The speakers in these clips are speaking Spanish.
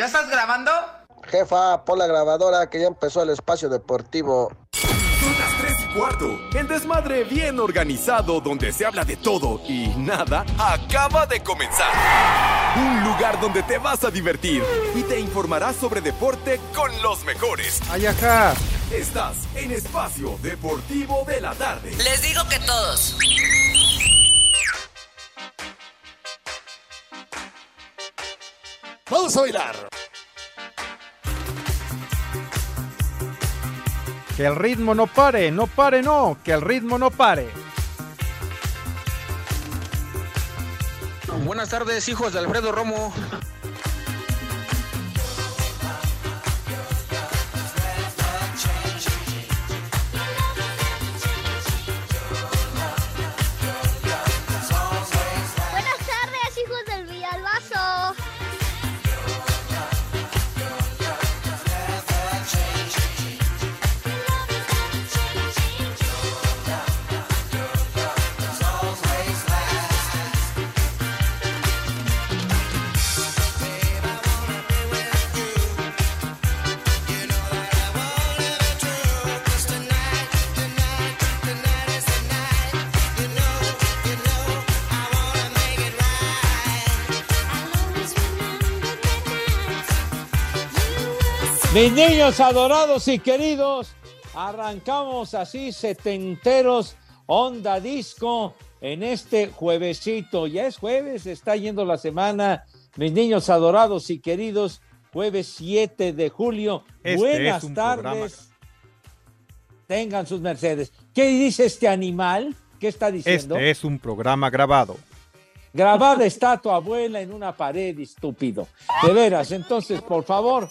¿Ya estás grabando? Jefa, pon la grabadora que ya empezó el espacio deportivo. Son las 3 y cuarto. El desmadre bien organizado donde se habla de todo y nada acaba de comenzar. Un lugar donde te vas a divertir y te informarás sobre deporte con los mejores. Ay, ajá. Estás en Espacio Deportivo de la Tarde. Les digo que todos. Vamos a bailar. Que el ritmo no pare, no pare, no, que el ritmo no pare. Buenas tardes, hijos de Alfredo Romo. Mis niños adorados y queridos, arrancamos así setenteros, onda disco, en este juevesito. Ya es jueves, está yendo la semana. Mis niños adorados y queridos, jueves 7 de julio. Este Buenas tardes. Tengan sus mercedes. ¿Qué dice este animal? ¿Qué está diciendo? Este es un programa grabado. Grabada está tu abuela en una pared, estúpido. De veras, entonces, por favor,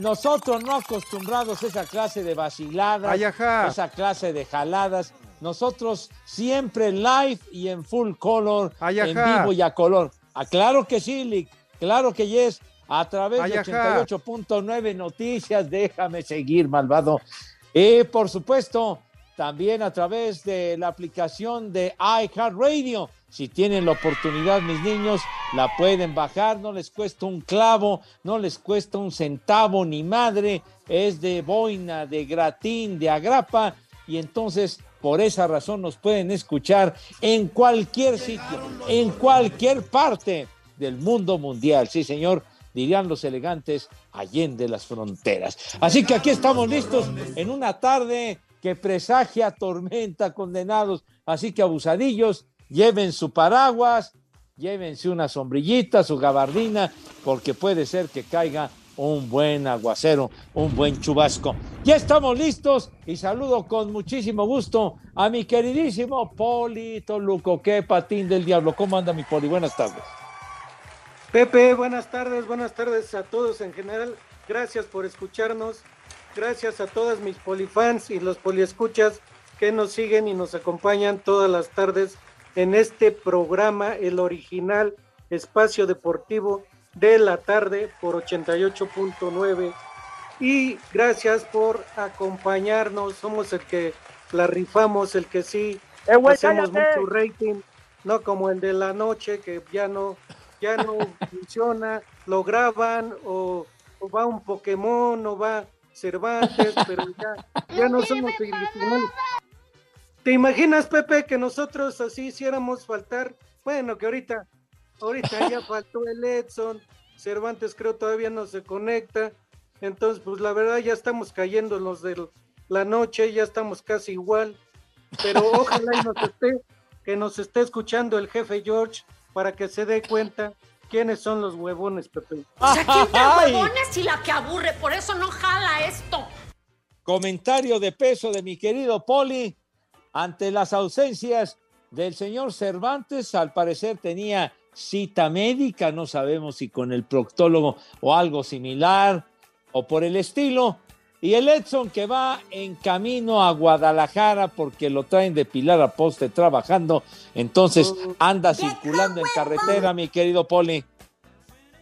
nosotros no acostumbrados a esa clase de vaciladas, Ay, esa clase de jaladas. Nosotros siempre live y en full color, Ay, en vivo y a color. Ah, claro que sí, Lick, claro que yes. A través Ay, de ajá. 88.9 Noticias, déjame seguir, malvado. Y por supuesto, también a través de la aplicación de iHeartRadio. Si tienen la oportunidad, mis niños, la pueden bajar, no les cuesta un clavo, no les cuesta un centavo ni madre, es de boina, de gratín, de agrapa, y entonces por esa razón nos pueden escuchar en cualquier sitio, en cualquier parte del mundo mundial. Sí, señor, dirían los elegantes, allende las fronteras. Así que aquí estamos listos en una tarde que presagia tormenta, condenados. Así que abusadillos, lleven su paraguas, llévense una sombrillita, su gabardina, porque puede ser que caiga un buen aguacero, un buen chubasco. Ya estamos listos y saludo con muchísimo gusto a mi queridísimo Poli Toluco, qué patín del diablo. ¿Cómo anda mi Poli? Buenas tardes. Pepe, buenas tardes, buenas tardes a todos en general. Gracias por escucharnos. Gracias a todas mis polifans y los poliescuchas que nos siguen y nos acompañan todas las tardes en este programa, el original Espacio Deportivo de la tarde por 88.9. Y gracias por acompañarnos. Somos el que la rifamos, el que sí Eh, güey, hacemos cállate. mucho rating, no como el de la noche que ya no, ya no funciona, lo graban o, o va un Pokémon o va Cervantes, pero ya, ya no somos originales. ¿Te imaginas, Pepe, que nosotros así hiciéramos faltar? Bueno, que ahorita, ahorita ya faltó el Edson, Cervantes creo todavía no se conecta, entonces pues la verdad ya estamos cayendo en los de la noche, ya estamos casi igual, pero ojalá y nos esté, que nos esté escuchando el jefe George para que se dé cuenta quiénes son los huevones, Pepe. O sea, ¿quién huevones y la que aburre? Por eso no jala esto. Comentario de peso de mi querido Poli. Ante las ausencias del señor Cervantes, al parecer tenía cita médica, no sabemos si con el proctólogo o algo similar o por el estilo. Y el Edson que va en camino a Guadalajara porque lo traen de Pilar a Poste trabajando, entonces anda circulando en carretera, mi querido Poli.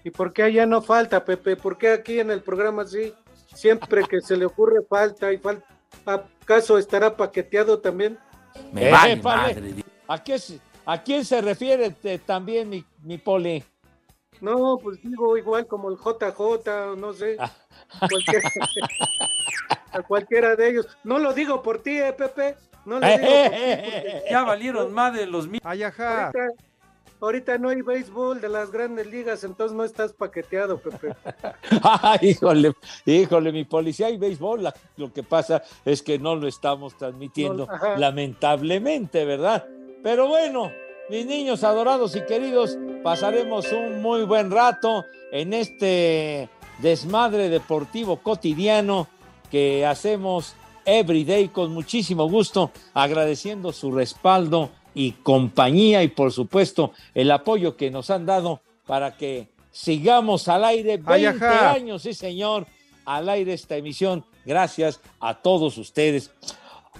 ¿Y por qué allá no falta, Pepe? ¿Por qué aquí en el programa sí? Siempre que se le ocurre falta y falta. ¿Acaso estará paqueteado también? Me vale ¿A, qué, ¿A quién se refiere también mi, mi Poli? No, pues digo igual como el JJ, no sé. Ah. a cualquiera de ellos. No lo digo por ti, eh, Pepe. No lo digo Ya valieron más de los mil. Ahorita, ahorita, no hay béisbol de las grandes ligas, entonces no estás paqueteado, Pepe. híjole, híjole, mi policía hay béisbol. lo que pasa es que no lo estamos transmitiendo, lamentablemente, ¿verdad? Pero bueno, mis niños adorados y queridos, pasaremos un muy buen rato en este desmadre deportivo cotidiano que hacemos everyday con muchísimo gusto, agradeciendo su respaldo y compañía y por supuesto el apoyo que nos han dado para que sigamos al aire 20 años, sí señor, al aire esta emisión. Gracias a todos ustedes.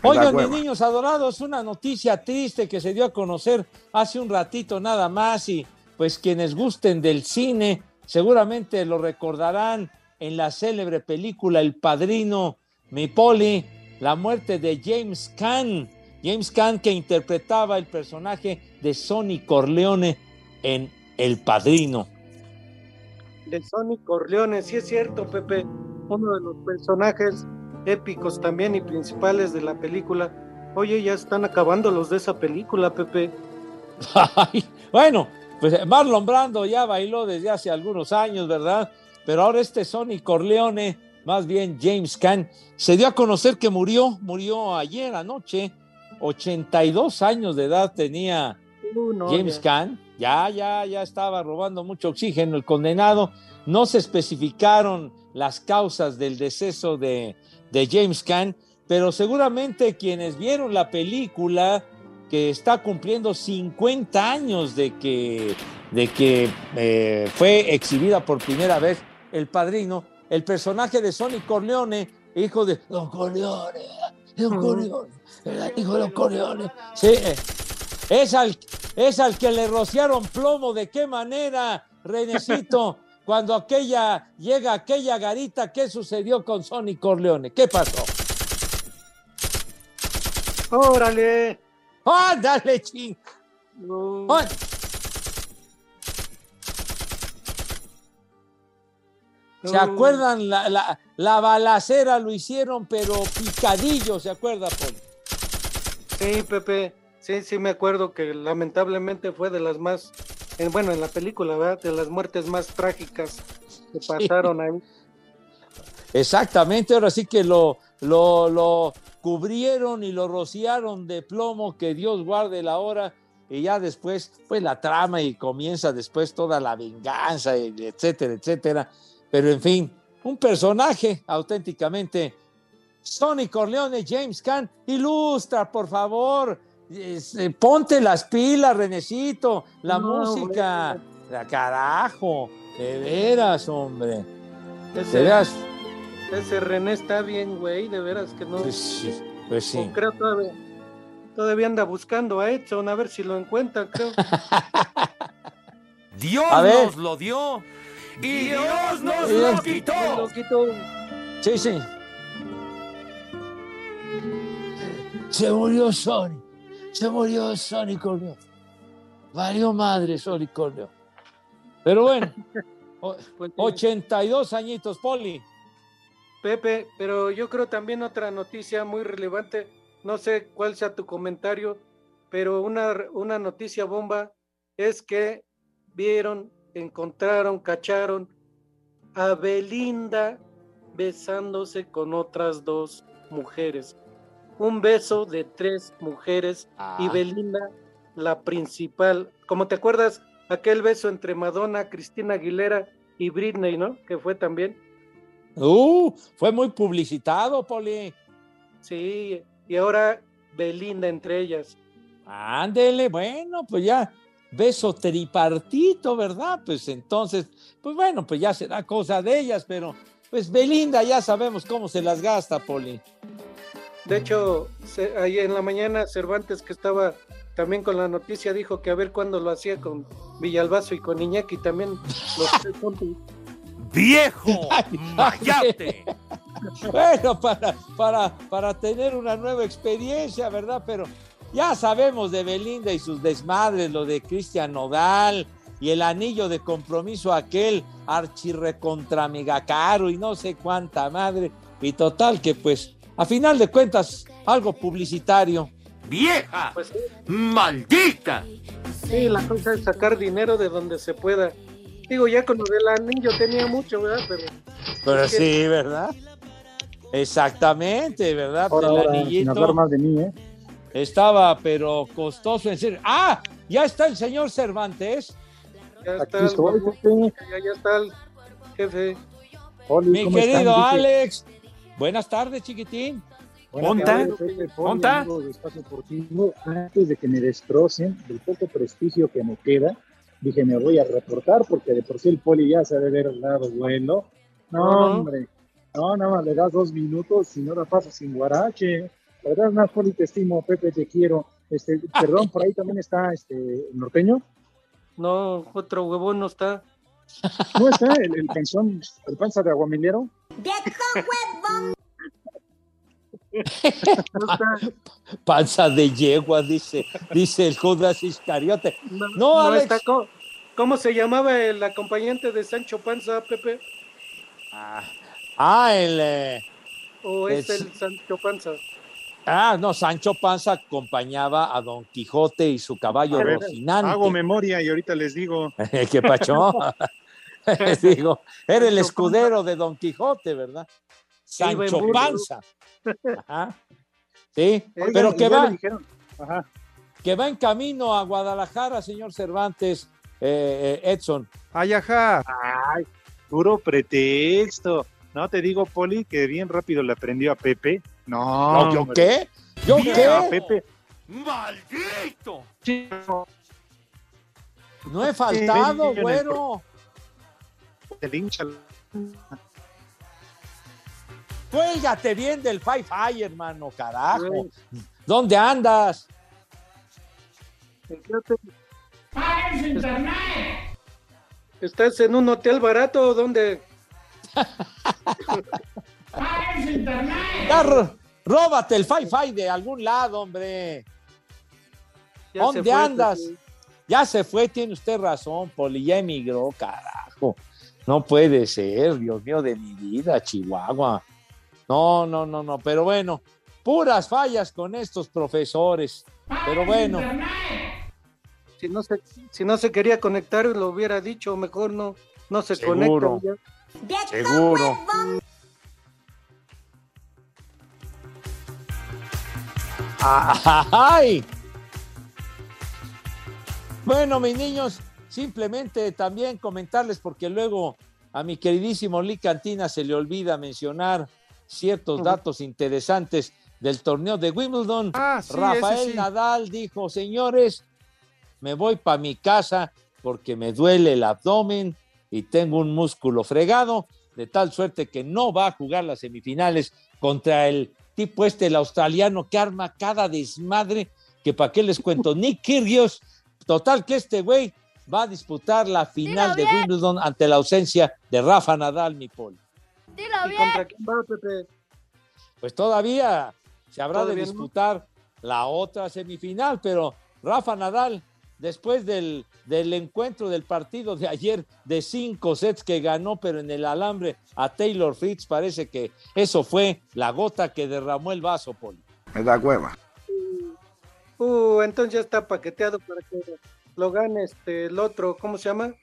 Oigan, mis niños adorados, una noticia triste que se dio a conocer hace un ratito nada más y pues quienes gusten del cine, Seguramente lo recordarán en la célebre película El Padrino, mi poli, la muerte de James Caan. James Caan que interpretaba el personaje de Sonny Corleone en El Padrino. De Sonny Corleone, sí es cierto, Pepe, uno de los personajes épicos también y principales de la película. Oye, ya están acabando los de esa película, Pepe. bueno, pues Marlon Brando ya bailó desde hace algunos años, ¿verdad? Pero ahora este Sonny Corleone, más bien James Caan, se dio a conocer que murió, murió ayer anoche, 82 años de edad tenía James Caan, ya, ya, ya estaba robando mucho oxígeno el condenado, no se especificaron las causas del deceso de, de James Caan, pero seguramente quienes vieron la película que está cumpliendo 50 años de que, de que eh, fue exhibida por primera vez El Padrino, el personaje de Sonny Corleone, hijo de Don Corleone, Don Corleone, hijo de Don Corleone, sí, eh, es al, es al que le rociaron plomo, ¿de qué manera, Renecito? Cuando aquella llega aquella garita, ¿qué sucedió con Sonny Corleone? ¿Qué pasó? Órale, ¡Ándale, ching! ¿Se acuerdan? La, la, la, balacera lo hicieron, pero picadillo, ¿se acuerda, Paul? Sí, Pepe. Sí, sí, me acuerdo que lamentablemente fue de las más, bueno, en la película, ¿verdad? De las muertes más trágicas que pasaron ahí. Exactamente, ahora sí que lo, lo, lo, cubrieron y lo rociaron de plomo, que Dios guarde la hora, y ya después, pues la trama y comienza después toda la venganza, etcétera, etcétera. Pero en fin, un personaje auténticamente. Sonny Corleone, James Caan, ilustra, por favor, eh, ponte las pilas, Renecito, la música, la carajo, de veras, hombre. De veras ese René está bien, güey, de veras que no. Pues sí, pues sí. creo todavía, todavía anda buscando a Edson a ver si lo encuentra, creo. Dios nos lo dio y Dios nos lo quitó. lo quitó. Sí, sí. Se murió Sony. Se murió Sony Corneo. Valió madre Sony Corneo. Pero bueno, 82 pues añitos, Poli. Pepe, pero yo creo también otra noticia muy relevante, no sé cuál sea tu comentario, pero una, una noticia bomba es que vieron, encontraron, cacharon a Belinda besándose con otras dos mujeres. Un beso de tres mujeres y ah. Belinda la principal. Como te acuerdas, aquel beso entre Madonna, Cristina Aguilera y Britney, ¿no? Que fue también. Uh, fue muy publicitado, Poli. Sí, y ahora Belinda entre ellas. Ándele, bueno, pues ya, beso tripartito, ¿verdad? Pues entonces, pues bueno, pues ya será cosa de ellas, pero pues Belinda ya sabemos cómo se las gasta, Poli. De hecho, se- ahí en la mañana Cervantes que estaba también con la noticia dijo que a ver cuándo lo hacía con Villalbazo y con Iñaki también los tres juntos. ¡Viejo! ¡Mayate! Bueno, para, para, para tener una nueva experiencia, ¿verdad? Pero ya sabemos de Belinda y sus desmadres, lo de Cristian Nodal y el anillo de compromiso aquel archirrecontra caro y no sé cuánta madre. Y total que pues, a final de cuentas, algo publicitario. ¡Vieja! Pues ¡Maldita! sí, la cosa es sacar dinero de donde se pueda. Digo, ya con lo del anillo tenía mucho, ¿verdad? Pero Pero Es que- sí, ¿verdad? Exactamente, ¿verdad? Ahora, el ahora, sin anillito hablar más de mí, ¿eh? estaba, pero costoso en serio. ¡Ah! Ya está el señor Cervantes. ya Aquí está, el, estoy, ya, ya está el jefe. Oli, Mi querido Alex. Buenas tardes, chiquitín. Buenas ¿Onta? tardes, Pepe, Poli, ¿Onta? amigos de Espacio Deportivo. Antes de que me destrocen del poco prestigio que me queda, dije me voy a reportar porque de por sí el poli ya se debe haber dado vuelo. No, hombre, no, nada más le das dos minutos y no la pasas sin guarache. La verdad, más poli te estimo, Pepe, te quiero. Este, perdón, por ahí también está este el norteño. No, otro huevón no está. ¿No está el, el panzón, el panza de aguamilero? No está. Panza de yegua, dice, dice el Judas Iscariote. No, No, no Alex. está. ¿Cómo, se llamaba el acompañante de Sancho Panza, Pepe? Ah, el. eh, ¿O es, el Sancho Panza? ah, no, Sancho Panza acompañaba a Don Quijote y su caballo ver, Rocinante. Hago memoria y ahorita les digo. ¿Qué pacho? Digo, era el escudero de Don Quijote, ¿verdad? Sancho. Panza. Ajá. Sí, Oigan, pero que va, que va en camino a Guadalajara, señor Cervantes, eh, eh, Edson. Ay, ajá. Ay, puro pretexto. No te digo, Poli, que bien rápido le aprendió a Pepe. No, No, ¿Yo qué? ¿Yo qué? Pepe. ¡Maldito! No he faltado, Sí, güero. Se le hincha el- Cuélgate bien del Fi-Fi, hermano, carajo. ¿Dónde andas? ¿En qué hotel? ¿Estás en un hotel barato o dónde? Ya, ro- róbate el Fi-Fi de algún lado, hombre. Ya ¿Dónde fue, andas? Ya se fue, tiene usted razón, Poli, ya emigró, carajo. No puede ser, Dios mío de mi vida, Chihuahua. No, no, no, no, pero bueno, puras fallas con estos profesores. Pero bueno, Si no se, si no se quería conectar, lo hubiera dicho, mejor no, no se Seguro. conecta. ya. seguro. ¡Ay! Bueno, mis niños, simplemente también comentarles, porque luego a mi queridísimo Lee Cantina se le olvida mencionar ciertos datos interesantes del torneo de Wimbledon. Ah, sí, Rafael sí. Nadal dijo, señores, me voy para mi casa porque me duele el abdomen y tengo un músculo fregado, de tal suerte que no va a jugar las semifinales contra el tipo este, el australiano, que arma cada desmadre, que para qué les cuento, Nick Kyrgios, total que este güey va a disputar la final de Wimbledon ante la ausencia de Rafa Nadal, mi Paul. Dilo ¿Y bien. contra quién va, Pepe? Pues todavía se habrá de disputar la otra semifinal, pero Rafa Nadal, después del, del encuentro del partido de ayer de cinco sets que ganó, pero en el alambre a Taylor Fritz, parece que eso fue la gota que derramó el vaso, Paul. Me da cueva. Uh, entonces ya está paqueteado para que lo gane este, el otro, ¿cómo se llama?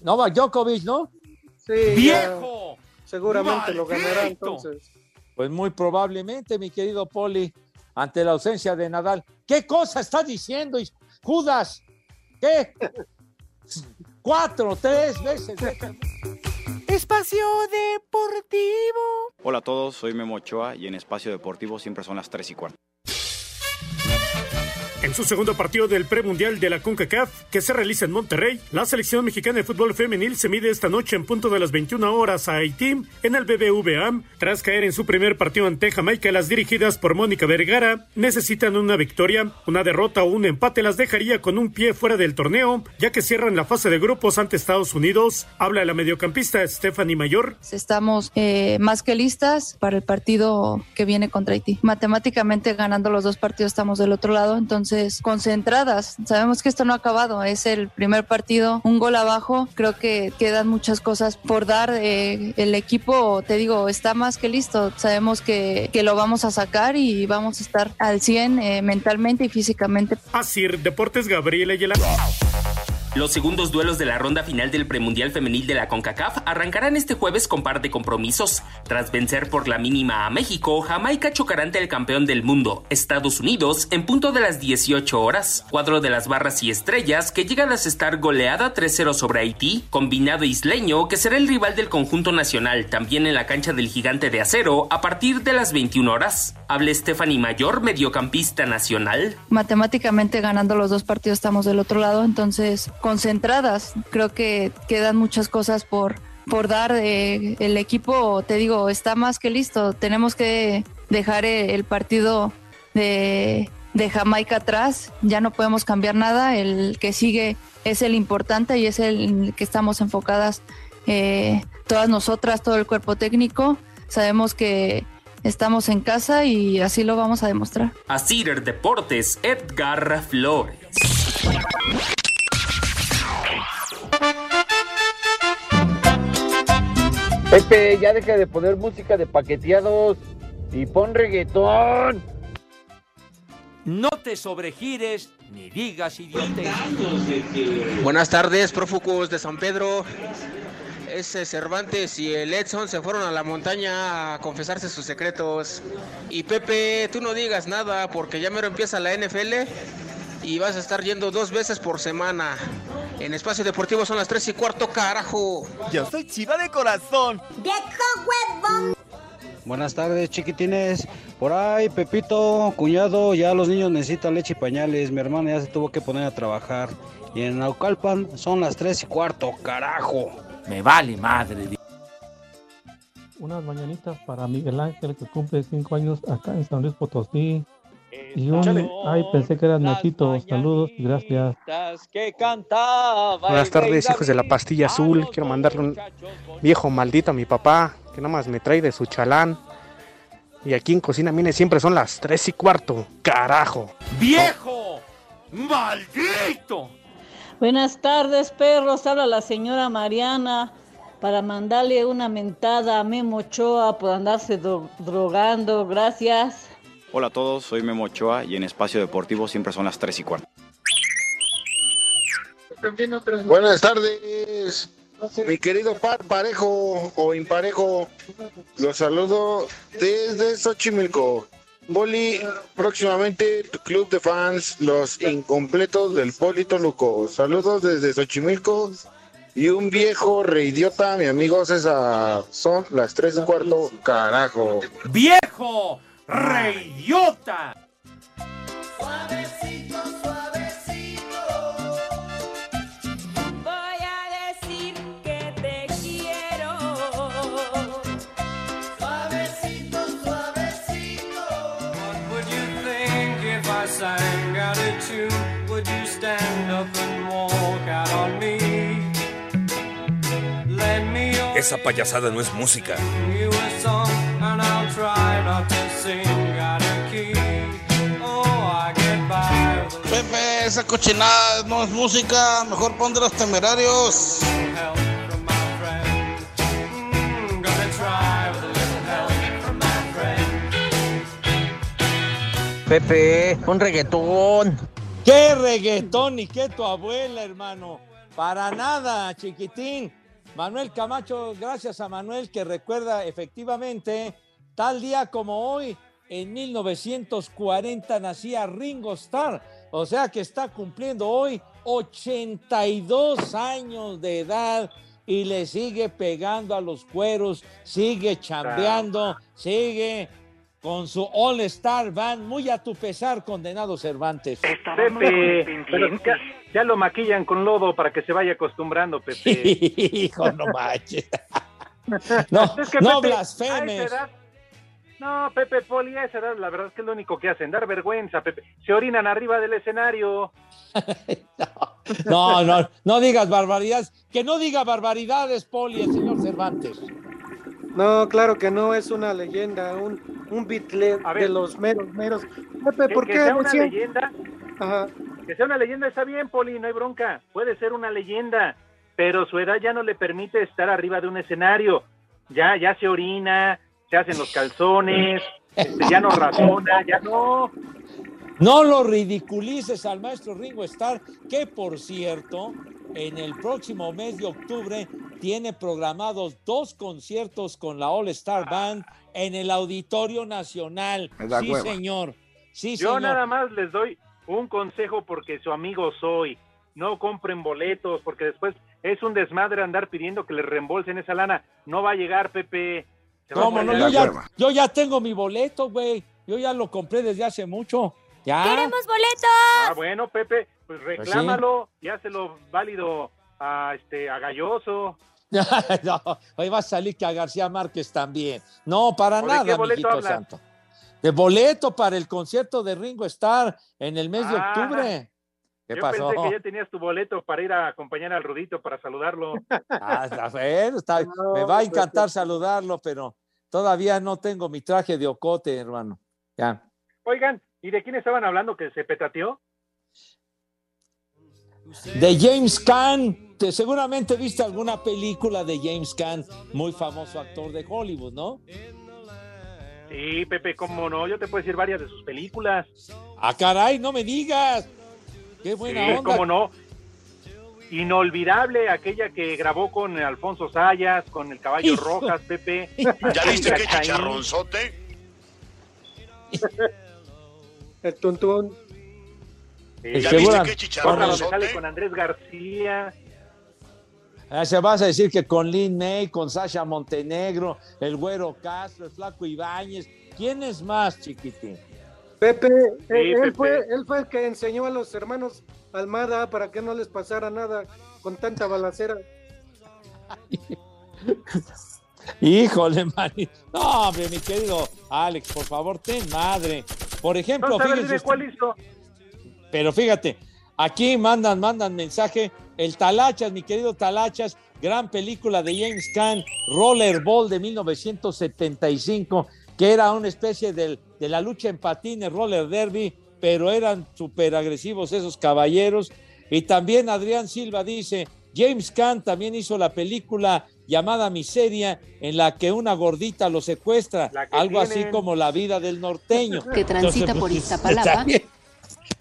Novak Djokovic, ¿no? Sí, ya ¡Viejo! seguramente lo ganará entonces. Pues muy probablemente, mi querido Poli, ante la ausencia de Nadal. ¿Qué cosa está diciendo, Judas? ¿Qué? Cuatro, tres veces. Espacio Deportivo. Hola a todos, soy Memo Ochoa y en Espacio Deportivo siempre son las 3 y cuarto. En su segundo partido del premundial de la CONCACAF, que se realiza en Monterrey, la selección mexicana de fútbol femenil se mide esta noche en punto de las 21 horas a Haití en el BBVA. Tras caer en su primer partido ante Jamaica, las dirigidas por Mónica Vergara necesitan una victoria. Una derrota o un empate las dejaría con un pie fuera del torneo, ya que cierran la fase de grupos ante Estados Unidos. Habla la mediocampista Stephanie Mayor. Estamos eh, más que listas para el partido que viene contra Haití. Matemáticamente ganando los dos partidos estamos del otro lado, entonces concentradas. Sabemos que esto no ha acabado, es el primer partido, un gol abajo. Creo que quedan muchas cosas por dar. Eh, el equipo, te digo, está más que listo. Sabemos que, que, lo vamos a sacar y vamos a estar al 100 eh, mentalmente y físicamente. Así, Deportes Gabriela Ayala. Los segundos duelos de la ronda final del premundial femenil de la CONCACAF arrancarán este jueves con par de compromisos. Tras vencer por la mínima a México, Jamaica chocará ante el campeón del mundo, Estados Unidos, en punto de las 18 horas. Cuadro de las barras y estrellas que llega a estar goleada 3-0 sobre Haití, combinado isleño que será el rival del conjunto nacional también en la cancha del gigante de acero a partir de las 21 horas. Hable Stephanie Mayor, mediocampista nacional. Matemáticamente ganando los dos partidos estamos del otro lado, entonces concentradas. Creo que quedan muchas cosas por, por dar. Eh, el equipo, te digo, está más que listo. Tenemos que dejar eh, el partido de, de Jamaica atrás. Ya no podemos cambiar nada. El que sigue es el importante y es el que estamos enfocadas eh, todas nosotras, todo el cuerpo técnico. Sabemos que estamos en casa y así lo vamos a demostrar. A Cider Deportes, Edgar Flores. Pepe, ya deja de poner música de paqueteados y pon reggaetón. No te sobregires ni digas idiotez. Buenas tardes, prófugos de San Pedro. Ese Cervantes y el Edson se fueron a la montaña a confesarse sus secretos. Y Pepe, tú no digas nada porque ya mero empieza la NFL y vas a estar yendo dos veces por semana. En Espacio Deportivo son las tres y cuarto, carajo. Yo soy chiva de corazón. Buenas tardes, chiquitines. Por ahí, Pepito, cuñado, ya los niños necesitan leche y pañales. Mi hermana ya se tuvo que poner a trabajar. Y en Naucalpan son las tres y cuarto, carajo. Me vale madre. Unas mañanitas para Miguel Ángel que cumple cinco años acá en San Luis Potosí. Y un, ay, pensé que eran Nachito. Saludos gracias. Que cantaba Buenas tardes, hijos de la pastilla azul. Quiero mandarle un viejo maldito a mi papá, que nada más me trae de su chalán. Y aquí en Cocina Mine siempre son las tres y cuarto. ¡Carajo! ¡Viejo! ¡Maldito! Buenas tardes, perros. Habla la señora Mariana para mandarle una mentada a Memo Ochoa por andarse dro- drogando. Gracias. Hola a todos, soy Memo Ochoa y en Espacio Deportivo siempre son las 3 y cuarto. Buenas tardes, mi querido par parejo o imparejo. Los saludo desde Xochimilco. Boli, próximamente tu club de fans, los incompletos del Polito Luco. Saludos desde Xochimilco y un viejo reidiota, mi amigo César. Son las tres y cuarto, carajo. ¡Viejo! ¡Reyota! Voy a decir que te quiero. Suavecito, suavecito. What would you think if I sang out a tune? Would you stand up and walk out on me? Esa payasada no es música. Pepe, esa cochinada no es música, mejor pon de los temerarios. Mm. Pepe, un reggaetón. ¿Qué reggaetón y qué tu abuela, hermano? Para nada, chiquitín. Manuel Camacho, gracias a Manuel que recuerda efectivamente, tal día como hoy, en 1940 nacía Ringo Starr. O sea que está cumpliendo hoy 82 años de edad y le sigue pegando a los cueros, sigue chambeando, sigue con su All Star Band, muy a tu pesar, condenado Cervantes. Pepe, ya, ya lo maquillan con lodo para que se vaya acostumbrando, Pepe. Hijo, no manches. No, Es que no Pepe, blasfemes. a esa edad- no, Pepe Poli, a esa edad la verdad es que es lo único que hacen, dar vergüenza, Pepe. Se orinan arriba del escenario. No, no, no digas barbaridades. Que no diga barbaridades, Poli, el señor Cervantes. No, claro que no, es una leyenda, un, un ver. de los meros, meros. Pepe, ¿por que qué sea una decían- leyenda, Ajá. que sea una leyenda está bien, Poli, no hay bronca. Puede ser una leyenda, pero su edad ya no le permite estar arriba de un escenario. Ya, ya se orina, se hacen los calzones, este, ya no razona, ya no. No lo ridiculices al maestro Ringo Starr, que por cierto, en el próximo mes de octubre tiene programados dos conciertos con la All Star Band en el Auditorio Nacional. Sí, hueva. señor. Sí, Yo señor. nada más les doy un consejo porque su amigo soy. No compren boletos porque después es un desmadre andar pidiendo que les reembolsen esa lana. No va a llegar, Pepe. ¿Cómo no? Yo ya, yo ya tengo mi boleto, güey. Yo ya lo compré desde hace mucho. Ya. ¡Queremos boletos! Ah, bueno, Pepe, pues reclámalo y hácelo válido a este a Galloso. no, hoy va a salir que a García Márquez también. No, para ¿O de nada, qué boleto santo. De boleto para el concierto de Ringo Starr en el mes de Ah, octubre. ¿Qué Yo pasó? pensé que ya tenías tu boleto para ir a acompañar al Rudito para saludarlo. Ah, está bien, está- me va a encantar saludarlo, pero todavía no tengo mi traje de ocote, hermano. Ya. Oigan, ¿y de quién estaban hablando que se petateó? De James Caan. Te- seguramente viste alguna película de James Caan, muy famoso actor de Hollywood, ¿no? Sí, Pepe, cómo no, yo te puedo decir varias de sus películas. Ah, caray, no me digas. Qué buena sí, onda. cómo no. Inolvidable aquella que grabó con Alfonso Sayas, con el Caballo Hijo. Rojas, Pepe. ¿Ya viste qué chicharronzote? El tuntún. Sí, ¿Ya viste qué chicharronzote? sale con Andrés García. Ah, se vas a decir que con Lin May, con Sasha Montenegro, el Güero Castro, el Flaco Ibáñez. ¿Quién es más, chiquitín? Pepe, él, Pepe. Fue, él fue el que enseñó a los hermanos Almada para que no les pasara nada con tanta balacera. Híjole, mani. No, hombre, mi querido Alex, por favor, ten madre. Por ejemplo, fíjense cuál hizo. Pero fíjate, aquí mandan, mandan mensaje. El Talachas, mi querido Talachas, gran película de James Caan, Rollerball de 1975, que era una especie del- de la lucha en patines, roller derby, pero eran súper agresivos esos caballeros. Y también Adrián Silva dice, James Caan también hizo la película llamada Miseria, en la que una gordita lo secuestra, algo así como la vida del norteño. Que transita por pues, Iztapalapa.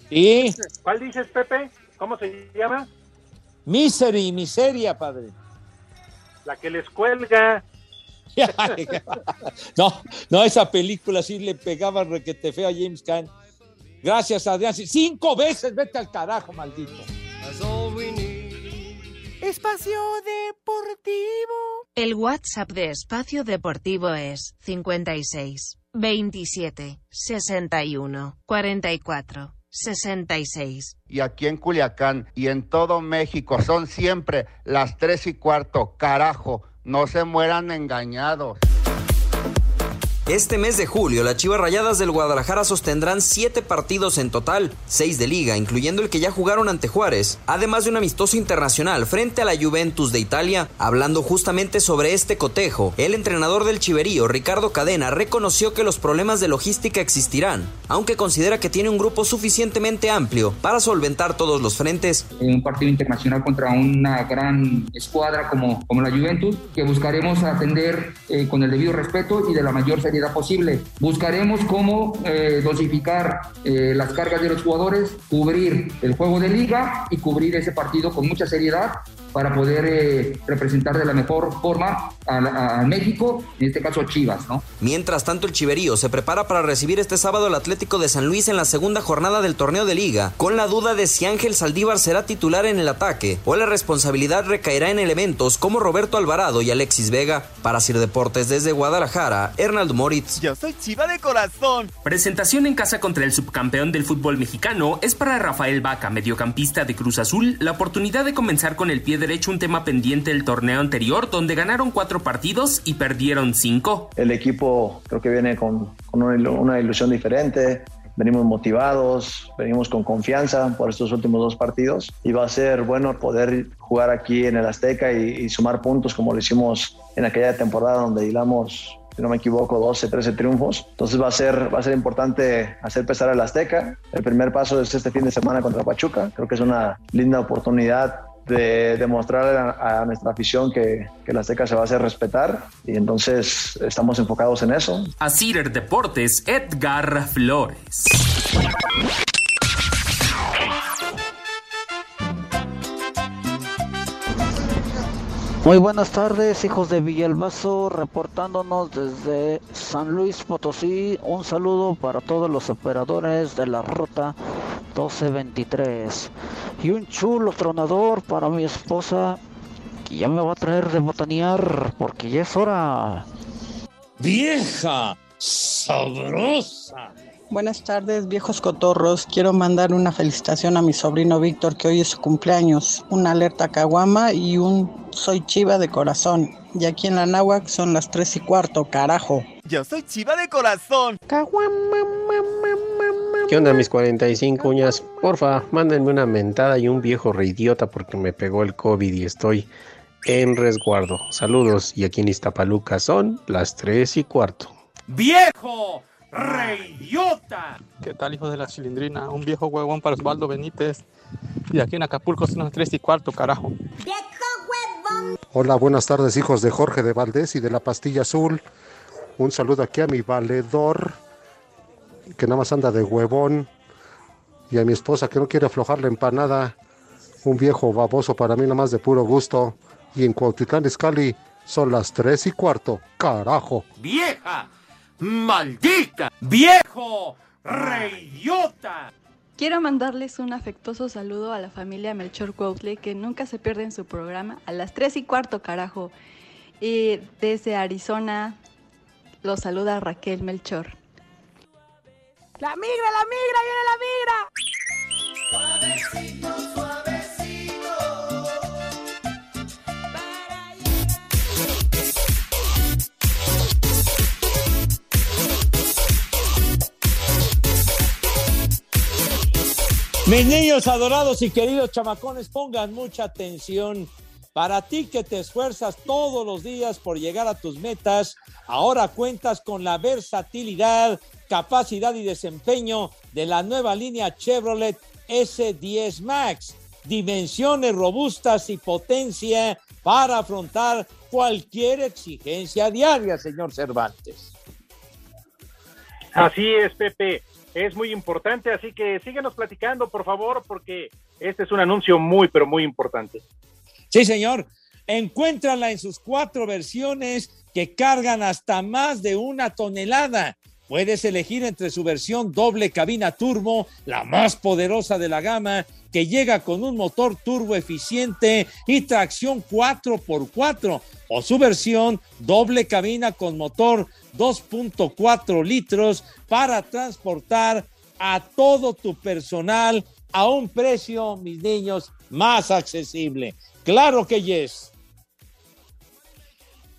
Sí, ¿Cuál dices, Pepe? ¿Cómo se llama? Misery, miseria, padre. La que les cuelga. No, no, esa película sí le pegaba requete feo a James Caan. Gracias, Adrián. Cinco veces, vete al carajo, maldito. Espacio Deportivo. El WhatsApp de Espacio Deportivo es 56 27 61 44 66. y aquí en Culiacán y en todo México son siempre las tres y cuarto. Carajo, no se mueran engañados. Este mes de julio, las Chivas Rayadas del Guadalajara sostendrán siete partidos en total, seis de liga, incluyendo el que ya jugaron ante Juárez, además de un amistoso internacional frente a la Juventus de Italia. Hablando justamente sobre este cotejo, el entrenador del Chiverío, Ricardo Cadena, reconoció que los problemas de logística existirán, aunque considera que tiene un grupo suficientemente amplio para solventar todos los frentes. en un partido internacional contra una gran escuadra como, como la Juventus, que buscaremos atender eh, con el debido respeto y de la mayor seriedad posible. Buscaremos cómo eh, dosificar eh, las cargas de los jugadores, cubrir el juego de liga y cubrir ese partido con mucha seriedad para poder eh, representar de la mejor forma a, a- a México, en este caso a Chivas, ¿no? Mientras tanto, el Chiverío se prepara para recibir este sábado al Atlético de San Luis en la segunda jornada del torneo de liga, con la duda de si Ángel Saldívar será titular en el ataque o la responsabilidad recaerá en elementos como Roberto Alvarado y Alexis Vega. Para Sir Deportes desde Guadalajara, Hernaldo Moritz. Yo soy chiva de corazón. Presentación en casa contra el subcampeón del fútbol mexicano es para Rafael Vaca, mediocampista de Cruz Azul, la oportunidad de comenzar con el pie derecho un tema pendiente del torneo anterior, donde ganaron cuatro partidos y perdieron cinco. El equipo creo que viene con, con una ilusión diferente. Venimos motivados, venimos con confianza por estos últimos dos partidos y va a ser bueno poder jugar aquí en el Azteca y, y sumar puntos como lo hicimos en aquella temporada donde hilamos, si no me equivoco, 12, 13 triunfos. Entonces va a ser, va a ser importante hacer pesar al Azteca. El primer paso es este fin de semana contra Pachuca. Creo que es una linda oportunidad de demostrar a, a nuestra afición que, que el Azteca se va a hacer respetar y entonces estamos enfocados en eso. A Cider Deportes, Edgar Flores. Muy buenas tardes, hijos de Villalbazo, reportándonos desde San Luis Potosí. Un saludo para todos los operadores de la ruta 1223. Y un chulo tronador para mi esposa, que ya me va a traer de botanear, porque ya es hora. ¡Vieja! ¡Sabrosa! Buenas tardes, viejos cotorros. Quiero mandar una felicitación a mi sobrino Víctor, que hoy es su cumpleaños. Una alerta caguama y un soy chiva de corazón. Y aquí en la náhuac son las tres y cuarto, carajo. Yo soy chiva de corazón. ¿Qué onda mis 45 uñas? Porfa, mándenme una mentada y un viejo reidiota porque me pegó el COVID y estoy en resguardo. Saludos y aquí en Iztapaluca son las 3 y cuarto. ¡Viejo! ¡Reidiota! ¿Qué tal, hijo de la cilindrina? Un viejo huevón para Osvaldo Benítez. Y aquí en Acapulco son las 3 y cuarto, carajo. Hola, buenas tardes, hijos de Jorge de Valdés y de la Pastilla Azul. Un saludo aquí a mi valedor, que nada más anda de huevón, y a mi esposa que no quiere aflojar la empanada. Un viejo baboso para mí, nada más de puro gusto. Y en Cuautitlán Izcalli son las tres y cuarto. ¡Carajo! ¡Vieja! ¡Maldita! ¡Viejo! ¡Reidiota! Quiero mandarles un afectuoso saludo a la familia Melchor Cuautle que nunca se pierde en su programa a las 3 y cuarto, carajo. Y desde Arizona los saluda Raquel Melchor. ¡La migra, la migra, viene la migra! Mis niños adorados y queridos chamacones, pongan mucha atención. Para ti que te esfuerzas todos los días por llegar a tus metas, ahora cuentas con la versatilidad, capacidad y desempeño de la nueva línea Chevrolet S10 Max. Dimensiones robustas y potencia para afrontar cualquier exigencia diaria, señor Cervantes. Así es, Pepe. Es muy importante, así que síguenos platicando, por favor, porque este es un anuncio muy, pero muy importante. Sí, señor. Encuéntrala en sus cuatro versiones que cargan hasta más de una tonelada. Puedes elegir entre su versión doble cabina turbo, la más poderosa de la gama, que llega con un motor turbo eficiente y tracción 4x4, o su versión doble cabina con motor 2.4 litros para transportar a todo tu personal a un precio, mis niños, más accesible. Claro que yes.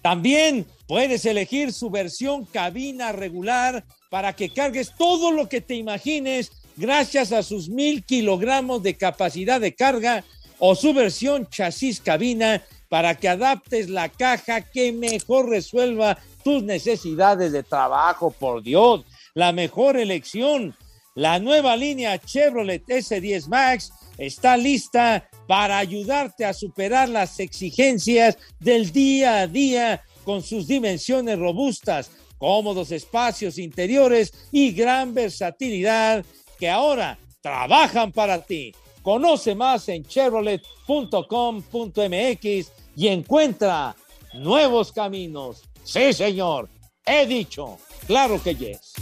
También puedes elegir su versión cabina regular para que cargues todo lo que te imagines gracias a sus mil kilogramos de capacidad de carga o su versión chasis cabina para que adaptes la caja que mejor resuelva tus necesidades de trabajo, por Dios, la mejor elección. La nueva línea Chevrolet S10 Max está lista para ayudarte a superar las exigencias del día a día con sus dimensiones robustas, cómodos espacios interiores y gran versatilidad que ahora trabajan para ti. Conoce más en chevrolet.com.mx y encuentra nuevos caminos. Sí, señor. He dicho. Claro que yes.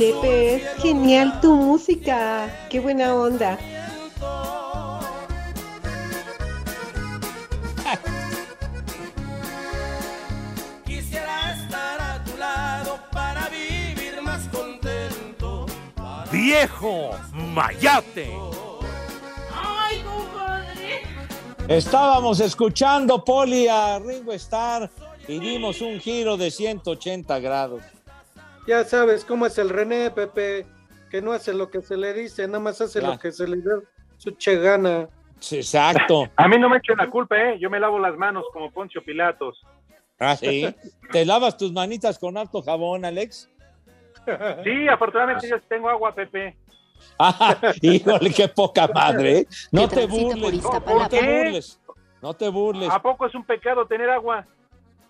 Pepe, es genial tu música. Qué buena onda. Quisiera estar a tu lado para vivir más contento. Viejo Mayate. Ay, compadre. Estábamos escuchando Poli a Ringo Starr y dimos un giro de 180 grados. Ya sabes cómo es el René, Pepe, que no hace lo que se le dice, nada más hace Claro. lo que se le da su che gana. Exacto. A mí no me echen la culpa, ¿eh? Yo me lavo las manos como Poncio Pilatos. ¿Ah, sí? ¿Te lavas tus manitas con alto jabón, Alex? Sí, afortunadamente yo tengo agua, Pepe. Ah, híjole, qué poca madre. ¿eh? No te burles, no te ¿Por qué? burles. No te burles. ¿A poco es un pecado tener agua?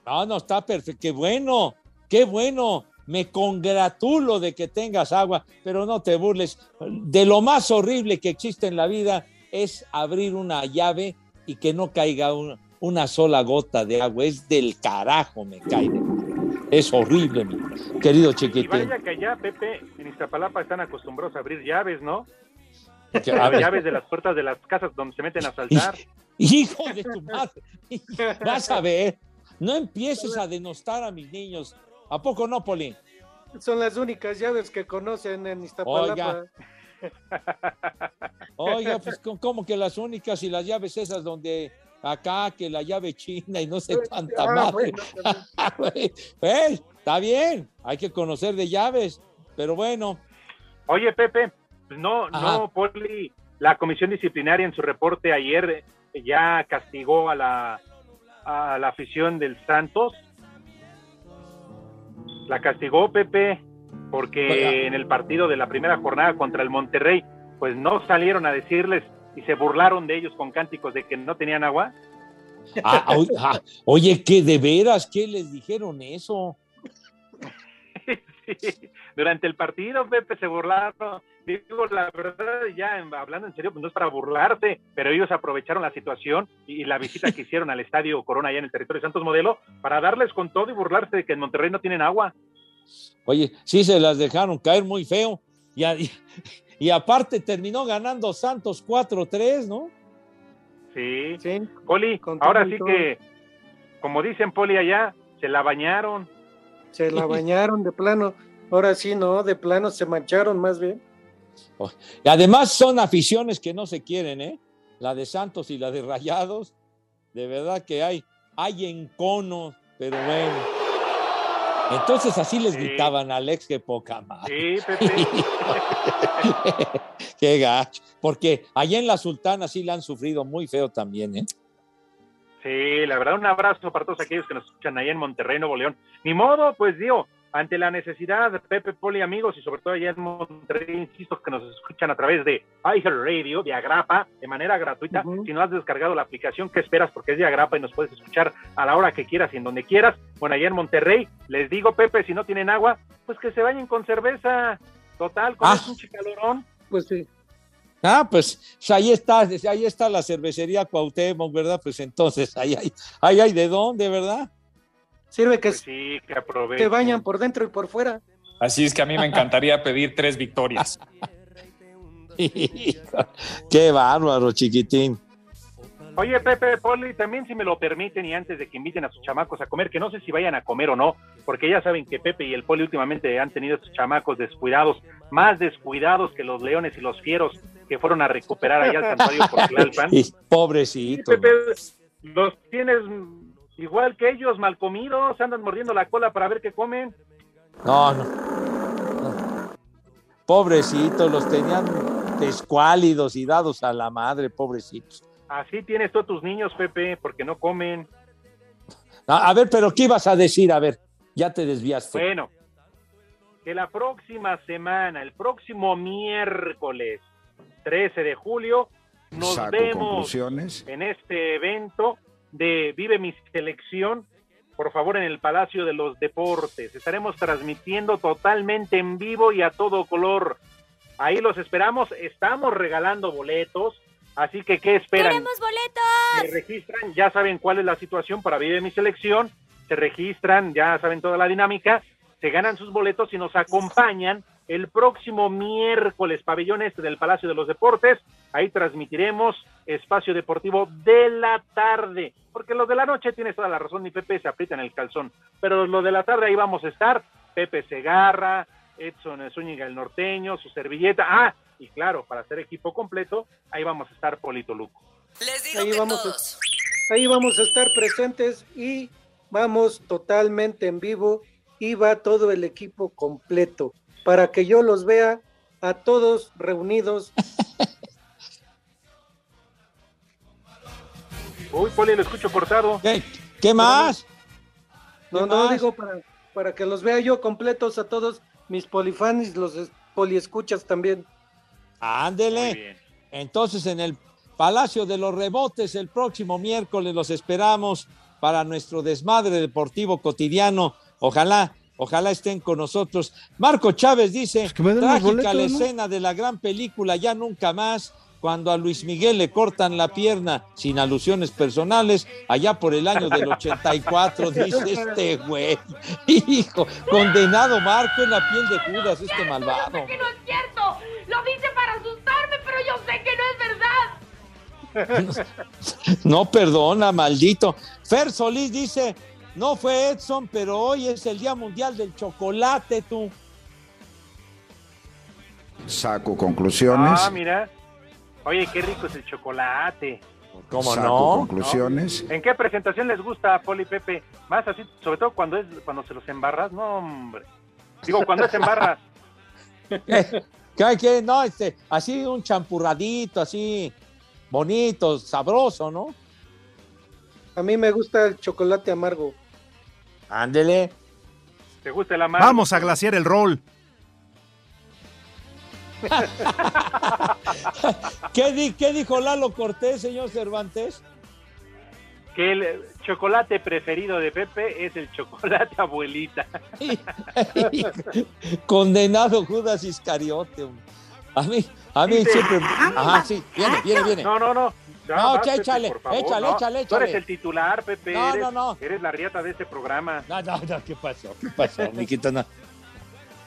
No, no, está perfecto. Qué bueno, qué bueno. Me congratulo de que tengas agua, pero no te burles. De lo más horrible que existe en la vida es abrir una llave y que no caiga un- una sola gota de agua. Es del carajo, me cae. Es horrible, mi querido Y chiquitín. vaya que allá, Pepe, en Iztapalapa están acostumbrados a abrir llaves, ¿no? Que- a ver. llaves de las puertas de las casas donde se meten a saltar. Hijo de tu madre. Vas a ver. No empieces a denostar a mis niños. ¿A poco no, Poli? Son las únicas llaves que conocen en Iztapalapa. Oiga. Oiga, pues ¿cómo- ¿cómo que las únicas y las llaves esas donde acá, que la llave china y no sé cuánta Ah, madre? bueno, Eh, está bien, hay que conocer de llaves, pero bueno. Oye, Pepe, pues no, Ajá. no, Poli, la comisión disciplinaria en su reporte ayer ya castigó a la, a la afición del Santos. La castigó, Pepe, porque Oiga. en el partido de la primera jornada contra el Monterrey, pues no salieron a decirles y se burlaron de ellos con cánticos de que no tenían agua. Ah, ah, oye, que de veras, ¿qué les dijeron eso? Sí, Durante el partido, Pepe, se burlaron. Digo, la verdad, ya en- hablando en serio, pues no es para burlarse, pero ellos aprovecharon la situación y, y la visita que hicieron al Estadio Corona allá en el territorio de Santos Modelo para darles con todo y burlarse de que en Monterrey no tienen agua. Oye, sí se las dejaron caer muy feo. Y, a- y- y aparte terminó ganando Santos 4-3, ¿no? Sí. Sí. Poli, ahora sí que, como dicen Poli allá, se la bañaron. Se la bañaron de plano. Ahora sí, no, de plano se mancharon más bien. Y además son aficiones que no se quieren, ¿eh? La de Santos y la de Rayados. De verdad que hay, hay enconos, pero bueno. Entonces así les Sí. gritaban a Alex, qué poca madre. Sí, Pepe. qué gacho. Porque allá en la Sultana sí la han sufrido muy feo también, ¿eh? Sí, la verdad, un abrazo para todos aquellos que nos escuchan ahí en Monterrey, Nuevo León. Ni modo, pues digo, ante la necesidad de Pepe Poli, amigos, y sobre todo allá en Monterrey, insisto, que nos escuchan a través de iHeartRadio, de Agrapa, de manera gratuita. Si no has descargado la aplicación, ¿qué esperas? Porque es de Agrapa y nos puedes escuchar a la hora que quieras y en donde quieras. Bueno, allá en Monterrey, les digo, Pepe, si no tienen agua, pues que se vayan con cerveza. Total, con Ah. un chicalorón. Pues sí. Ah, pues, ahí está, ahí está la cervecería Cuauhtémoc, ¿verdad? Pues entonces ahí hay, ahí hay de dónde, ¿verdad? Sirve que Pues sí, que aprovechen. te bañan por dentro y por fuera. Así es que a mí me encantaría pedir tres victorias. Qué bárbaro, chiquitín. Oye, Pepe, Poli, también si me lo permiten y antes de que inviten a sus chamacos a comer, que no sé si vayan a comer o no, porque ya saben que Pepe y el Poli últimamente han tenido sus chamacos descuidados, más descuidados que los leones y los fieros que fueron a recuperar allá al santuario por Tlalpan. Pobrecito. Pepe, los tienes igual que ellos, mal comidos, andan mordiendo la cola para ver qué comen. No, no. no. Pobrecitos, los tenían escuálidos y dados a la madre, pobrecitos. Así tienes tú a tus niños, Pepe, porque no comen. A, a ver, pero ¿qué ibas a decir? A ver, ya te desviaste. Bueno, que la próxima semana, el próximo miércoles 13 de julio, nos Saco vemos en este evento de Vive mi selección, por favor, en el Palacio de los Deportes. Estaremos transmitiendo totalmente en vivo y a todo color. Ahí los esperamos, estamos regalando boletos, así que ¿qué esperan? ¡Queremos boletos! Se registran, ya saben cuál es la situación para Vive mi selección, se registran, ya saben toda la dinámica, se ganan sus boletos y nos acompañan el próximo miércoles, pabellón este del Palacio de los Deportes. Ahí transmitiremos espacio deportivo de la tarde, porque lo de la noche tienes toda la razón, ni Pepe se aprieta en el calzón, pero lo de la tarde ahí vamos a estar, Pepe Segarra, Edson Zúñiga el norteño, su servilleta, ah, y claro, para hacer equipo completo, ahí vamos a estar Polito Luco. ahí vamos A, ahí vamos a estar presentes y vamos totalmente en vivo y va todo el equipo completo para que yo los vea a todos reunidos. Uy, Poli, lo escucho cortado. ¿Qué, ¿Qué más? No, ¿Qué no, más? digo para, para que los vea yo completos a todos mis polifans y los es- poliescuchas también. Ándele. Entonces, en el Palacio de los Rebotes, el próximo miércoles los esperamos para nuestro desmadre deportivo cotidiano. Ojalá, ojalá estén con nosotros. Marco Chávez dice, que me den los trágica la boletos, ¿no?" escena de la gran película Ya Nunca Más, cuando a Luis Miguel le cortan la pierna, sin alusiones personales, allá por el año del 84, dice este güey. Hijo, condenado Marco en la piel de Judas, este malvado. que no es cierto. Lo dice para asustarme, pero yo sé que no es verdad. No perdona, maldito. Fer Solís dice, no fue Edson, pero hoy es el Día Mundial del Chocolate, tú. Saco conclusiones. Ah, mira. Oye, qué rico es el chocolate. ¿Cómo Saco no? conclusiones. ¿En qué presentación les gusta, Poli Pepe? Más así, sobre todo cuando es cuando se los embarras, no, hombre. Digo, cuando es embarras. ¿Qué? ¿Qué? qué? No, este, así un champurradito, así bonito, sabroso, ¿no? A mí me gusta el chocolate amargo. Ándele. ¿Te gusta el amargo? Vamos a glaciar el rol. ¿Qué, di- qué dijo Lalo Cortés, señor Cervantes? Que el chocolate preferido de Pepe es el chocolate abuelita. Condenado Judas Iscariote. A mí, a mí siempre. Ajá, sí, viene, viene, viene. No, no, no. Ya No, vas, che, Pepe, échale, por favor, échale, no. échale, Tú eres échale. el titular, Pepe. No, eres, no, no. Eres la riata de este programa. No, no, no, ¿qué pasó? ¿Qué pasó, miquito? No.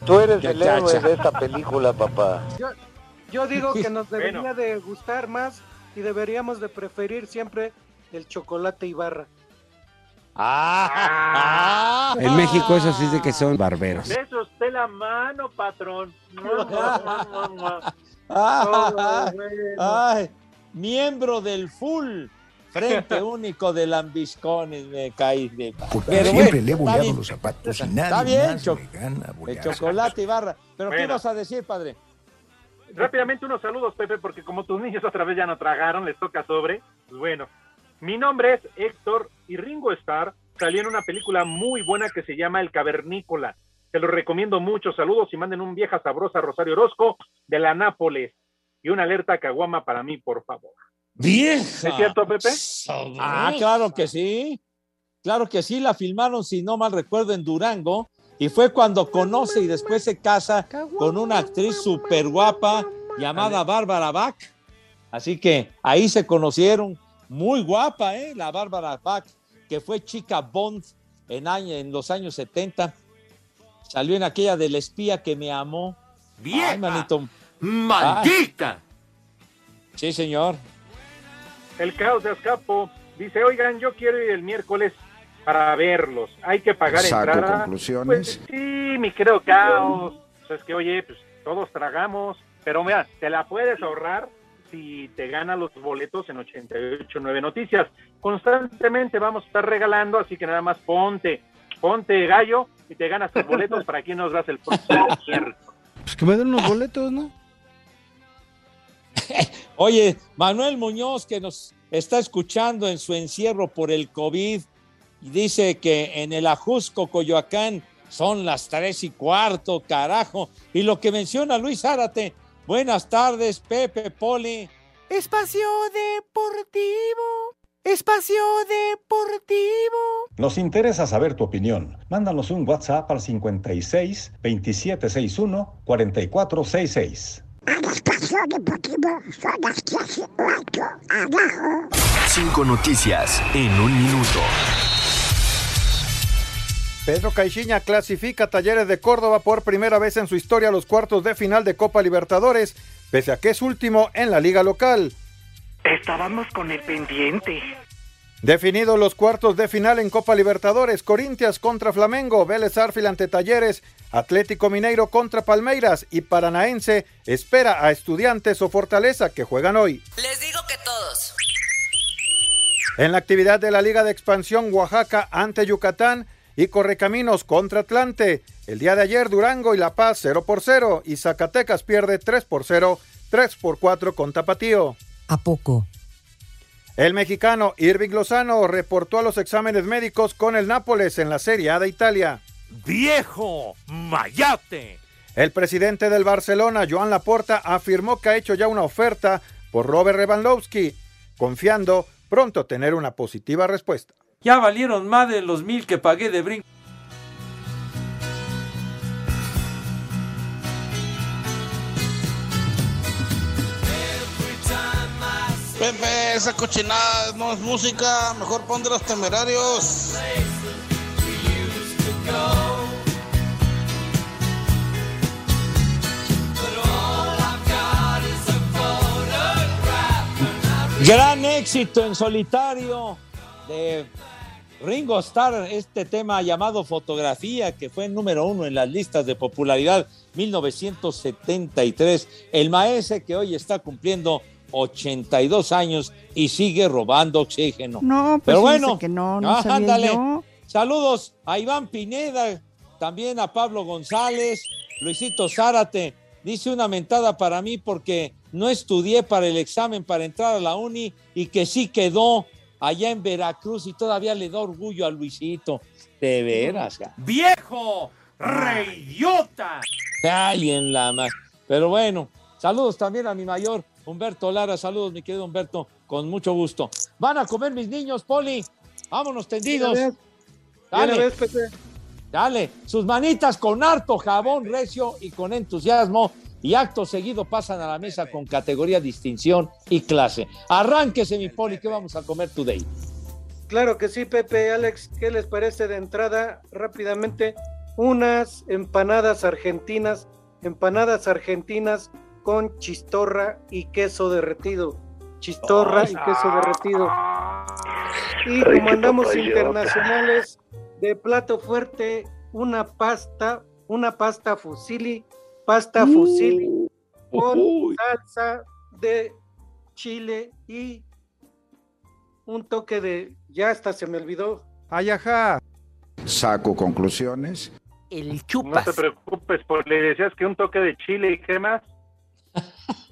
Tú eres el Chacha. héroe de esta película, papá. Yo, yo digo que nos debería Bueno. de gustar más y deberíamos de preferir siempre el chocolate Ibarra. Ah, En México eso sí es de que son barberos. Beso usted la mano, patrón. Ah, bueno. ay, miembro del full Frente Único de Lambiscones, me caí de. Porque Pero siempre bueno, le he boleado los zapatos y Está nadie bien, más Cho- me gana El chocolate y barra. ¿Pero qué Bueno. vas a decir, padre? Rápidamente unos saludos, Pepe, porque como tus niños otra vez ya no tragaron, les toca sobre. Pues bueno, mi nombre es Héctor y Ringo Starr salió en una película muy buena que se llama El Cavernícola. Te lo recomiendo mucho. Saludos y manden un vieja sabrosa Rosario Orozco de la Nápoles. Y una alerta caguama para mí, por favor. ¡Vieja! ¿Es cierto, Pepe? Ah, claro que sí. Claro que sí, la filmaron, si no mal recuerdo, en Durango. Y fue cuando conoce y después se casa con una actriz súper guapa llamada Bárbara Bach. Así que ahí se conocieron. Muy guapa, ¿eh? La Bárbara Bach, que fue chica Bond en, año, en los años 70. Salió en aquella del espía que me amó. Ay, manito. ¡Maldita! Sí, señor. El caos de Azcapo dice, oigan, yo quiero ir el miércoles para verlos. Hay que pagar Saco entrada. conclusiones. Pues sí, mi querido caos. Pues es que, oye, pues todos tragamos. Pero mira, te la puedes ahorrar si te ganas los boletos en 889 Noticias. Constantemente vamos a estar regalando, así que nada más ponte, ponte gallo y te ganas tus boletos para quien nos das el próximo miércoles. Pues que me den unos boletos, ¿no? Oye, Manuel Muñoz, que nos está escuchando en su encierro por el COVID, y dice que en el Ajusco, Coyoacán, son las tres y cuarto, carajo. Y lo que menciona Luis Zárate, buenas tardes, Pepe, Poli. Espacio Deportivo. Espacio Deportivo. Nos interesa saber tu opinión. Mándanos un WhatsApp al 56 2761 4466. Espacio Deportivo son las 8 abajo. Cinco noticias en un minuto. Pedro Caixinha clasifica a Talleres de Córdoba por primera vez en su historia a los cuartos de final de Copa Libertadores, pese a que es último en la liga local. Estábamos con el pendiente. Definidos los cuartos de final en Copa Libertadores, Corintias contra Flamengo, Vélez Arfil ante Talleres, Atlético Mineiro contra Palmeiras y Paranaense espera a Estudiantes o Fortaleza que juegan hoy. Les digo que todos. En la actividad de la Liga de Expansión Oaxaca ante Yucatán y Correcaminos contra Atlante. El día de ayer Durango y La Paz 0 por 0 y Zacatecas pierde 3 por 0, 3 por 4 con Tapatío. ¿A poco? El mexicano Irving Lozano reportó a los exámenes médicos con el Nápoles en la Serie A de Italia. ¡Viejo mayate! El presidente del Barcelona, Joan Laporta, afirmó que ha hecho ya una oferta por Robert Lewandowski, confiando pronto tener una positiva respuesta. Ya valieron más de los mil que pagué de brinco. Pepe, esa cochinada no es música, mejor pon de los temerarios. Gran éxito en solitario de Ringo Starr, este tema llamado fotografía, que fue número uno en las listas de popularidad 1973. El maese que hoy está cumpliendo 82 años y sigue robando oxígeno. No, pues Pero bueno, que no, no ah, sabía ándale. yo. Saludos a Iván Pineda, también a Pablo González, Luisito Zárate. Dice una mentada para mí porque no estudié para el examen para entrar a la uni y que sí quedó allá en Veracruz y todavía le da orgullo a Luisito. De veras. ¡Viejo! ¡Reidiota! Ay, en la ma- Pero bueno, saludos también a mi mayor Humberto Lara. Saludos, mi querido Humberto, con mucho gusto. Van a comer mis niños, Poli. Vámonos tendidos. Bien, Dale, dale. Sus manitas con harto jabón recio y con entusiasmo. Y acto seguido pasan a la mesa con categoría, distinción y clase. Arránquese, mi Poli, ¿qué vamos a comer today? Claro que sí, Pepe, Alex, ¿qué les parece de entrada rápidamente? Unas empanadas argentinas, empanadas argentinas con chistorra y queso derretido. Chistorra y queso derretido. Y como andamos internacionales, de plato fuerte, una pasta, una pasta fusilli, pasta fusilli con salsa de chile y un toque de, ya hasta se me olvidó. Ayaja. Saco conclusiones. El No te preocupes, por le decías que un toque de chile y qué más.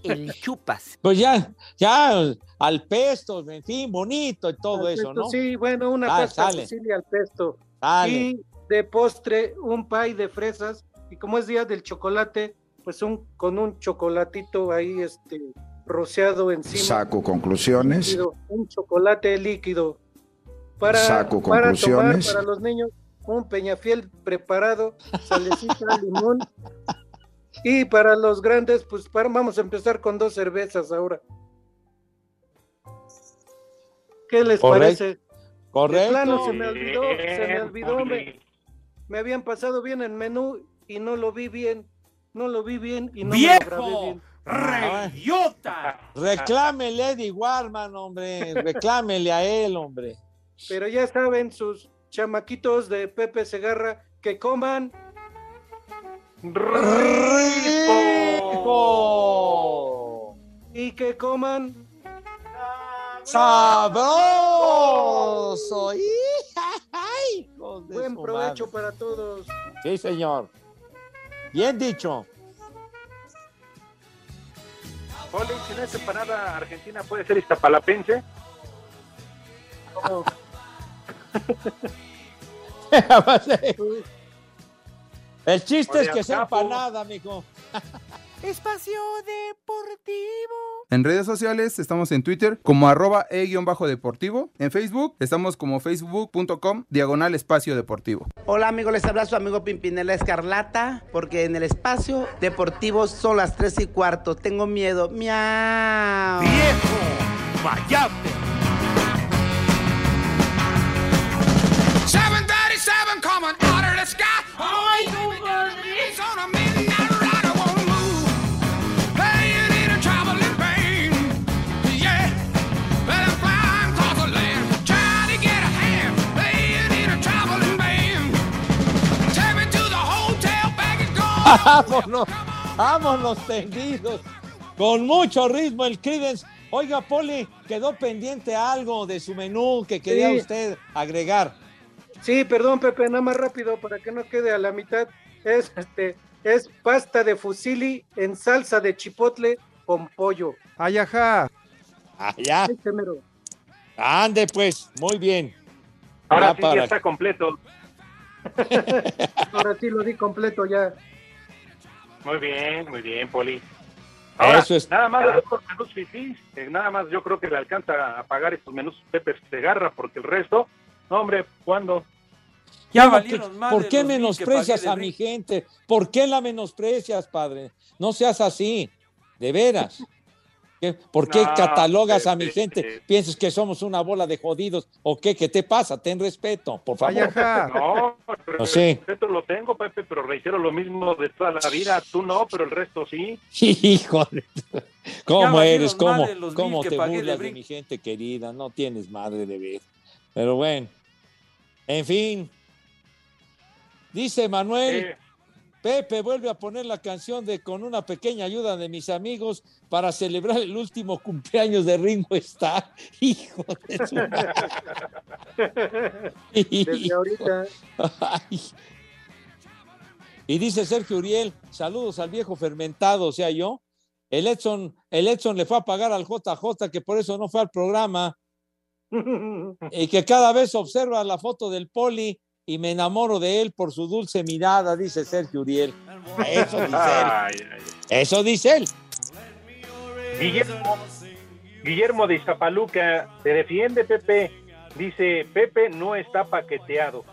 El chupas. Pues ya, ya, al pesto, en fin, bonito y todo Al eso, pesto, ¿no? Sí, bueno, una Ah, pasta sale. fusilli al pesto. Dale. Y de postre, un pie de fresas. Y como es día del chocolate, pues un con un chocolatito ahí este rociado encima. Saco conclusiones. líquido, un chocolate líquido. Para, Saco para conclusiones. tomar para los niños, un peñafiel preparado, salecita, limón. Y para los grandes, pues para- vamos a empezar con dos cervezas ahora. ¿Qué les parece? De Correcto. plano se me olvidó, se me olvidó, me, me habían pasado bien el menú y no lo vi bien, no lo vi bien y no me lo grabé ¡Viejo! bien. ¡Reidiota! Reclámele a Eddie Warman, hombre. Reclámele a él, hombre. Pero ya saben sus chamaquitos de Pepe Segarra que coman ¡Rico! y que coman ¡Sabroso! ¡Ay, hijos de buen provecho madre! para todos. Sí, señor. Bien dicho. Poli, si no es empanada argentina, puede ser iztapalapense. El chiste Oye, es que sea capo. empanada, mijo. Espacio Deportivo. En redes sociales estamos en Twitter como arroba e-deportivo. En Facebook estamos como facebook.com diagonal espacio deportivo. Hola amigos, les habla su amigo Pimpinela Escarlata, porque en el espacio deportivo son las 3 y cuarto. Tengo miedo. Miau. ¡Viejo! ¡Vayate! Vámonos, vámonos tendidos. Con mucho ritmo el Creedence. Oiga, Poli, quedó pendiente algo de su menú que quería Sí. usted agregar. Sí, perdón, Pepe, nada más rápido para que no quede a la mitad. Es este es pasta de fusili en salsa de chipotle con pollo. Ay, ajá. Allá. Mero. Ande, pues, muy bien. Ahora Ya sí para- ya está completo. Ahora sí lo di completo ya. Muy bien, muy bien, Poli. Ahora, Eso es- nada más los menús fifís, eh, nada más yo creo que le alcanza a pagar estos menús Pepe Segarra, porque el resto, no, hombre, ¿cuándo? Ya ¿Cómo valieron que- más ¿Por qué menosprecias a mi gente? ¿Por qué la menosprecias, padre? No seas así, de veras. ¿Qué- ¿Por qué No, catalogas a mi Pepe, gente? ¿Piensas que somos una bola de jodidos? ¿O qué? ¿Qué te pasa? Ten respeto, por favor. No, pero No sé. respeto lo tengo, Pepe, pero reitero lo mismo de toda la vida. Tú no, pero el resto sí. Híjole. ¿Cómo eres? ¿Cómo, cómo te de burlas de mi gente querida? No tienes madre de ver. Pero bueno. En fin. Dice Manuel, Eh, Pepe vuelve a poner la canción de Con una pequeña ayuda de mis amigos para celebrar el último cumpleaños de Ringo Starr. Hijo de su Desde ahorita. Ay. Y dice Sergio Uriel, saludos al viejo fermentado, o sea, yo. El Edson, el Edson le fue a pagar al JJ, que por eso no fue al programa, y que cada vez observa la foto del poli y me enamoro de él por su dulce mirada, dice Sergio Uriel. Eso dice él. ay, ay. Eso dice él. Guillermo, Guillermo de Iztapaluca se defiende, Pepe. Dice, Pepe no está paqueteado.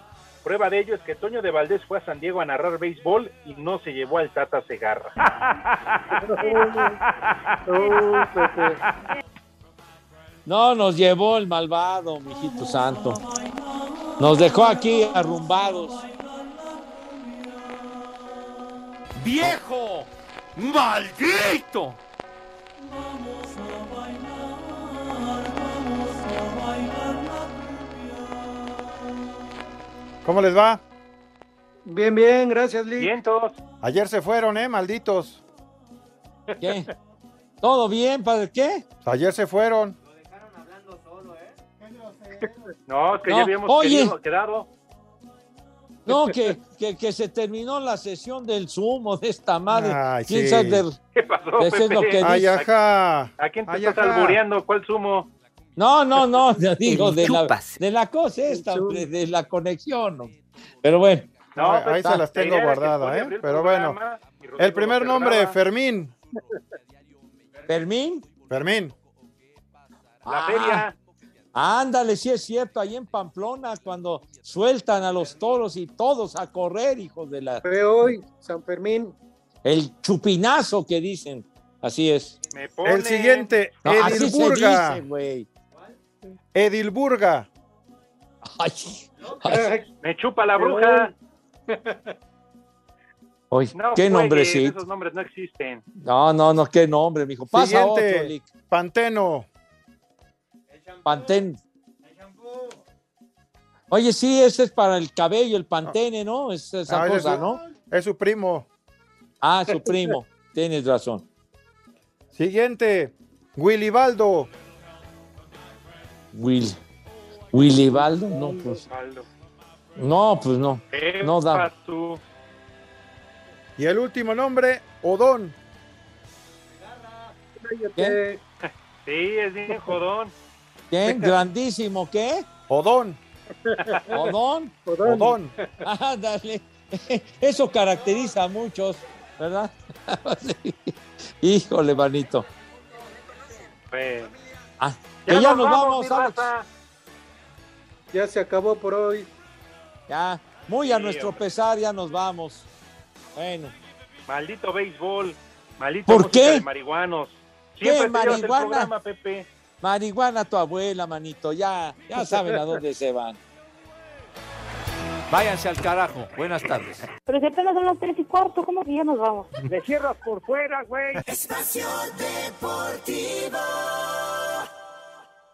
Prueba de ello es que Toño de Valdés fue a San Diego a narrar béisbol y no se llevó al Tata Segarra. No nos llevó el malvado, mijito santo. Nos dejó aquí arrumbados. ¡Viejo! ¡Maldito! ¿Cómo les va? Bien, bien, gracias, Lee. Bien, todos. Ayer se fueron, ¿eh? Malditos. ¿Qué? ¿Todo bien, padre? ¿Qué? Ayer se fueron. No, es que No, ya habíamos oye. querido- quedado. No, que, que, que se terminó la sesión del sumo de esta madre. Ay, ¿Quién sí. sabe de- ¿Qué pasó, Eso es Pepe? lo que Ay, ajá. ¿A quién te Ay, estás ajá. albureando? ¿Cuál sumo? No, no, no, ya digo, de la, de la cosa esta, hombre, de la conexión. hombre. Pero bueno, No, Ahí- pues, ahí se las la tengo guardadas, ¿eh? Pero bueno. El primer nombre. Fermín. Fermín, Fermín. La Ah. feria. Ándale, sí es cierto, ahí en Pamplona, cuando sueltan a los toros y todos a correr, hijos de la. Fue hoy, San Fermín. El chupinazo que dicen. Así es. Me pone... El siguiente, No, así se Edilburga. dice, güey. Edilburga. Ay, ay, Me chupa la bruja. oye, No, qué juegues, nombrecito. Esos nombres no existen. No, no, no, qué nombre, mijo. Pasa Siguiente. otro, Lick. Panteno. Pantén. Oye, sí, ese es para el cabello, el pantene, ¿no? Es esa Ah, cosa, es- ¿no? Es su primo. Ah, su primo. Tienes razón. Siguiente, Willibaldo. Will. Willibaldo, no, pues. No, pues no. No da. Y el último nombre, Odón. Sí, es bien jodón. ¿Quién? Grandísimo, ¿qué? Odón. ¿Odón? Odón. Odón. Ándale. Eso caracteriza a muchos, ¿verdad? Sí. Híjole, manito. Pues, Ah, que ya nos vamos, raza. Ya se acabó por hoy. Ya, muy a Sí, nuestro hombre. pesar, ya nos vamos. Bueno, Maldito béisbol. Maldito ¿Por qué? de marihuanos. ¿Qué, Siempre marihuana? programa, Pepe. Marihuana tu abuela, manito, ya, ya saben a dónde se van. Váyanse al carajo. Buenas tardes. Pero si apenas son las tres y cuarto, ¿cómo que ya nos vamos? Le cierras por fuera, güey. Espacio Deportivo.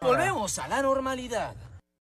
Volvemos a la normalidad.